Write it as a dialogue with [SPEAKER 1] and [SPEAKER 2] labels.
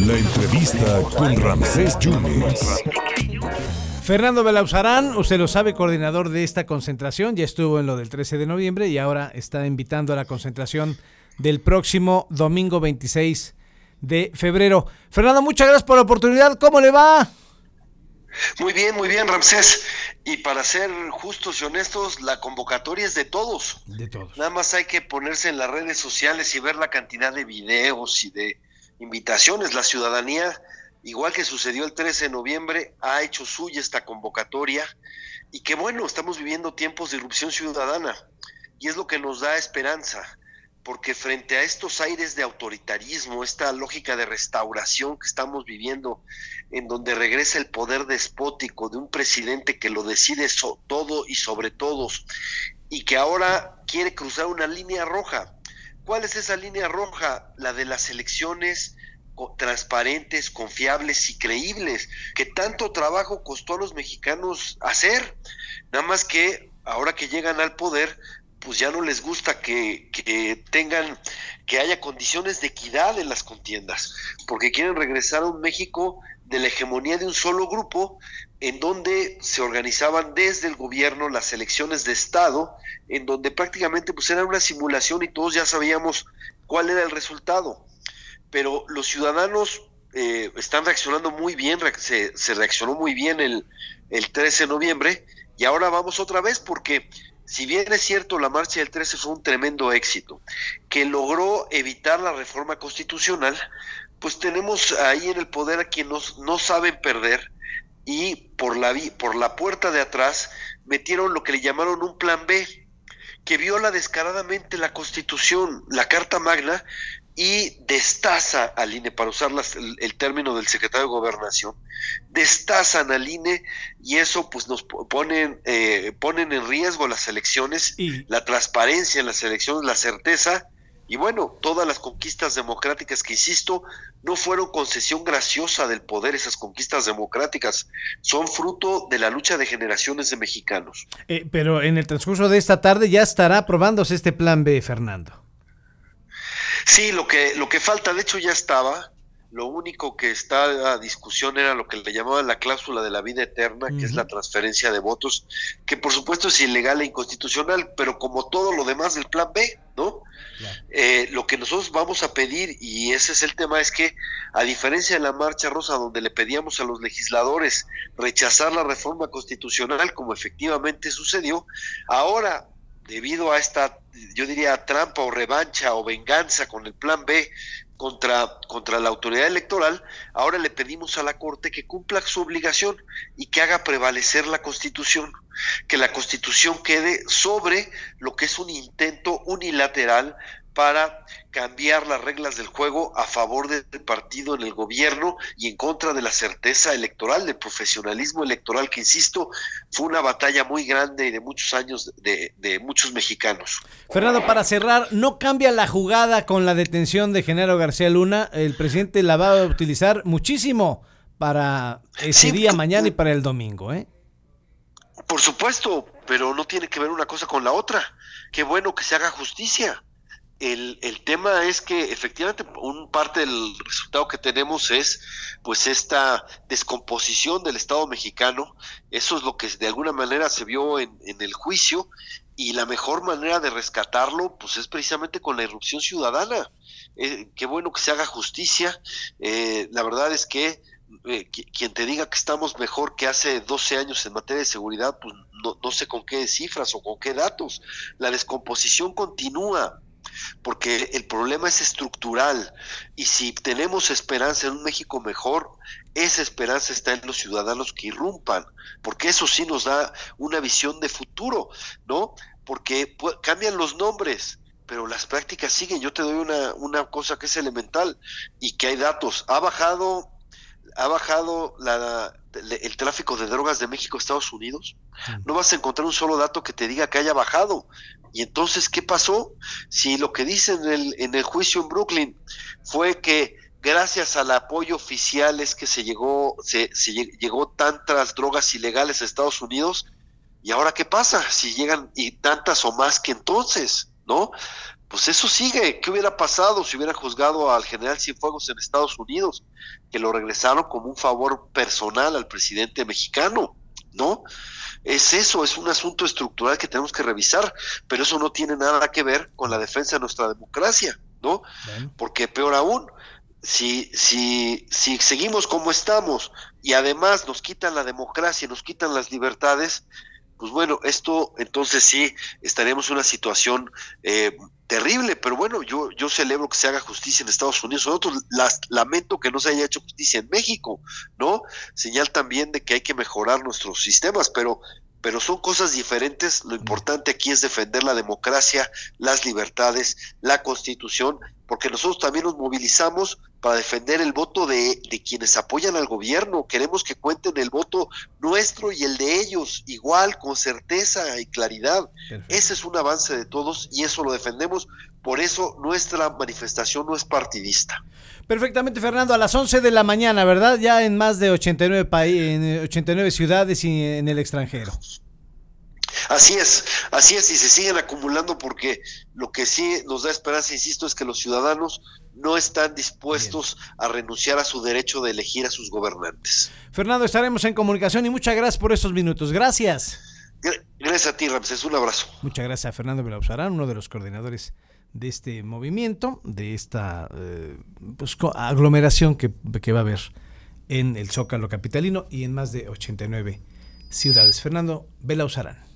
[SPEAKER 1] La entrevista con Ramsés Yunes.
[SPEAKER 2] Fernando Belauzarán, usted lo sabe, coordinador de esta concentración, ya estuvo en lo del 13 de noviembre y ahora está invitando a la concentración del próximo domingo 26 de febrero. Fernando, muchas gracias por la oportunidad. ¿Cómo le va?
[SPEAKER 3] Muy bien, muy bien, Ramsés. Y para ser justos y honestos, la convocatoria es de todos.
[SPEAKER 2] De todos.
[SPEAKER 3] Nada más hay que ponerse en las redes sociales y ver la cantidad de videos y de invitaciones. La ciudadanía, igual que sucedió el 13 de noviembre, ha hecho suya esta convocatoria. Y que bueno, estamos viviendo tiempos de irrupción ciudadana. Y es lo que nos da esperanza porque frente a estos aires de autoritarismo, esta lógica de restauración que estamos viviendo, en donde regresa el poder despótico de un presidente que lo decide todo y sobre todos, y que ahora quiere cruzar una línea roja. ¿Cuál es esa línea roja? La de las elecciones transparentes, confiables y creíbles, que tanto trabajo costó a los mexicanos hacer. Nada más que ahora que llegan al poder, pues ya no les gusta que, tengan, que haya condiciones de equidad en las contiendas, porque quieren regresar a un México de la hegemonía de un solo grupo, en donde se organizaban desde el gobierno las elecciones de Estado, en donde prácticamente pues era una simulación y todos ya sabíamos cuál era el resultado. Pero los ciudadanos eh, están reaccionando muy bien, se, se reaccionó muy bien el, el 13 de noviembre, y ahora vamos otra vez porque si bien es cierto, la marcha del 13 fue un tremendo éxito, que logró evitar la reforma constitucional, pues tenemos ahí en el poder a quienes no, saben perder y por la, por la puerta de atrás metieron lo que le llamaron un plan B, que viola descaradamente la constitución, la Carta Magna, y destaza al INE, para usar el, término del secretario de Gobernación, destazan al INE y eso pues nos ponen, eh, ponen en riesgo las elecciones, y... la transparencia en las elecciones, la certeza y bueno, todas las conquistas democráticas que, insisto, no fueron concesión graciosa del poder, esas conquistas democráticas, son fruto de la lucha de generaciones de mexicanos.
[SPEAKER 2] Eh, pero en el transcurso de esta tarde ya estará aprobándose este plan B, Fernando.
[SPEAKER 3] Sí, lo que, lo que falta, de hecho ya estaba, lo único que está a discusión era lo que le llamaban la cláusula de la vida eterna, que es la transferencia de votos, que por supuesto es ilegal e inconstitucional, pero como todo lo demás del plan B, ¿no? Eh, lo que nosotros vamos a pedir, y ese es el tema, es que a diferencia de la marcha rosa, donde le pedíamos a los legisladores rechazar la reforma constitucional, como efectivamente sucedió, ahora debido a esta, yo diría, trampa o revancha o venganza con el plan B contra, contra la autoridad electoral, ahora le pedimos a la Corte que cumpla su obligación y que haga prevalecer la Constitución, que la Constitución quede sobre lo que es un intento unilateral para cambiar las reglas del juego a favor del partido en el gobierno y en contra de la certeza electoral, del profesionalismo electoral, que insisto, fue una batalla muy grande y de muchos años de, muchos mexicanos.
[SPEAKER 2] Fernando, para cerrar, ¿no cambia la jugada con la detención de Genaro García Luna? El presidente la va a utilizar muchísimo para ese día, mañana y para el domingo, ¿eh?
[SPEAKER 3] Por supuesto, pero no tiene que ver una cosa con la otra. Qué bueno que se haga justicia el, el, tema es que efectivamente un parte del resultado que tenemos es pues esta descomposición del Estado mexicano, eso es lo que de alguna manera se vio en, en el juicio y la mejor manera de rescatarlo pues es precisamente con la irrupción ciudadana. Eh, qué bueno que se haga justicia, eh, la verdad es que eh, quien te diga que estamos mejor que hace 12 años en materia de seguridad, pues no, no sé con qué cifras o con qué datos. La descomposición continúa porque el problema es estructural y si tenemos esperanza en un México mejor, esa esperanza está en los ciudadanos que irrumpan, porque eso sí nos da una visión de futuro, ¿no? Porque cambian los nombres, pero las prácticas siguen. Yo te doy una, una cosa que es elemental y que hay datos. Ha bajado, ha bajado la, el tráfico de drogas de México a Estados Unidos. No vas a encontrar un solo dato que te diga que haya bajado. Y entonces, ¿qué pasó? Si lo que dicen en el, en el juicio en Brooklyn fue que gracias al apoyo oficial es que se llegó, se, se llegó tantas drogas ilegales a Estados Unidos, ¿y ahora qué pasa? Si llegan y tantas o más que entonces, ¿no? Pues eso sigue. ¿Qué hubiera pasado si hubiera juzgado al general Cienfuegos en Estados Unidos? Que lo regresaron como un favor personal al presidente mexicano, ¿no? Es eso, es un asunto estructural que tenemos que revisar, pero eso no tiene nada que ver con la defensa de nuestra democracia, ¿no? Porque peor aún, si, si, si seguimos como estamos y además nos quitan la democracia, nos quitan las libertades, pues bueno, esto entonces sí estaremos en una situación eh, terrible, pero bueno, yo, yo celebro que se haga justicia en Estados Unidos. Nosotros las, lamento que no se haya hecho justicia en México, ¿no? Señal también de que hay que mejorar nuestros sistemas, pero pero son cosas diferentes. Lo importante aquí es defender la democracia, las libertades, la constitución, porque nosotros también nos movilizamos para defender el voto de, quienes apoyan al gobierno. Queremos que cuenten el voto nuestro y el de ellos, igual, con certeza y claridad. Ese es un avance de todos y eso lo defendemos. Por eso nuestra manifestación no es partidista.
[SPEAKER 2] Perfectamente, Fernando, a las 11 de la mañana, ¿verdad? Ya en más de 89, en 89 ciudades y en el extranjero.
[SPEAKER 3] Así es, así es, y se siguen acumulando porque lo que sí nos da esperanza, insisto, es que los ciudadanos no están dispuestos a renunciar a su derecho de elegir a sus gobernantes.
[SPEAKER 2] Fernando, estaremos en comunicación y muchas gracias por estos minutos. Gracias.
[SPEAKER 3] Gracias a ti, Ramses. Un abrazo.
[SPEAKER 2] Muchas gracias a Fernando Belauzarán, uno de los coordinadores de este movimiento, de esta eh, pues, aglomeración que, que va a haber en el Zócalo Capitalino y en más de 89 ciudades. Fernando Belauzarán.